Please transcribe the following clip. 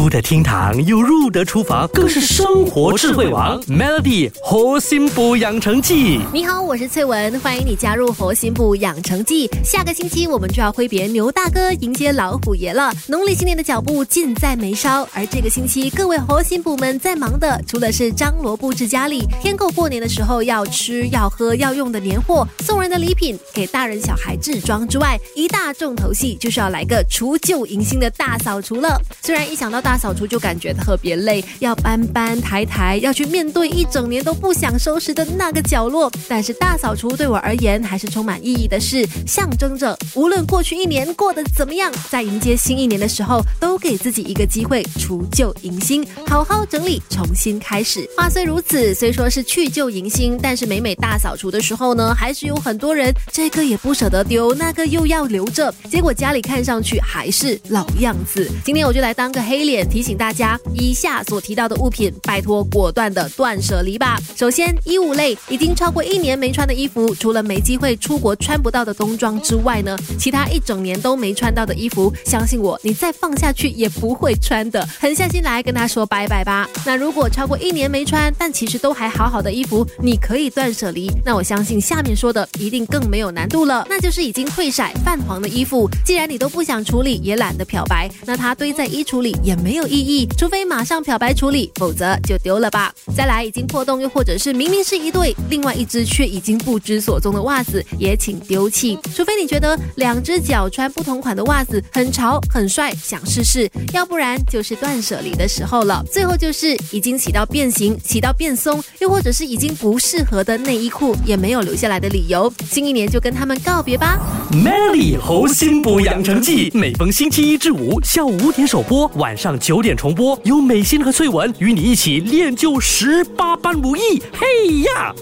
出得厅堂又入得厨房，更是生活智慧王。Melody 活心补养成记，你好，我是翠文，欢迎你加入活心补养成记。下个星期我们就要挥别牛大哥，迎接老虎爷了。农历新年的脚步近在眉梢，而这个星期各位活心补们在忙的，除了是张罗布置家里，添购过年的时候要吃要喝要用的年货，送人的礼品，给大人小孩置装之外，一大重头戏就是要来个除旧迎新的大扫除了。虽然一想到大大扫除就感觉特别累，要搬搬抬抬，要去面对一整年都不想收拾的那个角落，但是大扫除对我而言还是充满意义的事，象征着无论过去一年过得怎么样，在迎接新一年的时候，都给自己一个机会除旧迎新，好好整理，重新开始。话虽如此，虽说是去旧迎新，但是每每大扫除的时候呢，还是有很多人这个也不舍得丢，那个又要留着，结果家里看上去还是老样子。今天我就来当个黑脸，提醒大家，以下所提到的物品，拜托果断的断舍离吧。首先，衣物类已经超过一年没穿的衣服，除了没机会出国穿不到的冬装之外呢，其他一整年都没穿到的衣服，相信我，你再放下去也不会穿的。狠下心来跟他说拜拜吧。那如果超过一年没穿，但其实都还好好的衣服，你可以断舍离。那我相信下面说的一定更没有难度了，那就是已经褪色、泛黄的衣服。既然你都不想处理，也懒得漂白，那它堆在衣橱里也没有意义，除非马上漂白处理，否则就丢了吧。再来，已经破洞又或者是明明是一对，另外一只却已经不知所踪的袜子，也请丢弃。除非你觉得两只脚穿不同款的袜子很潮很帅，想试试，要不然就是断舍离的时候了。最后就是已经起到变形、起到变松，又或者是已经不适合的内衣裤，也没有留下来的理由。新一年就跟他们告别吧。Melody 活心补养成记，每逢星期一至五下午五点首播，晚上九点重播，有美心和翠文与你一起练就十八般武艺。嘿呀！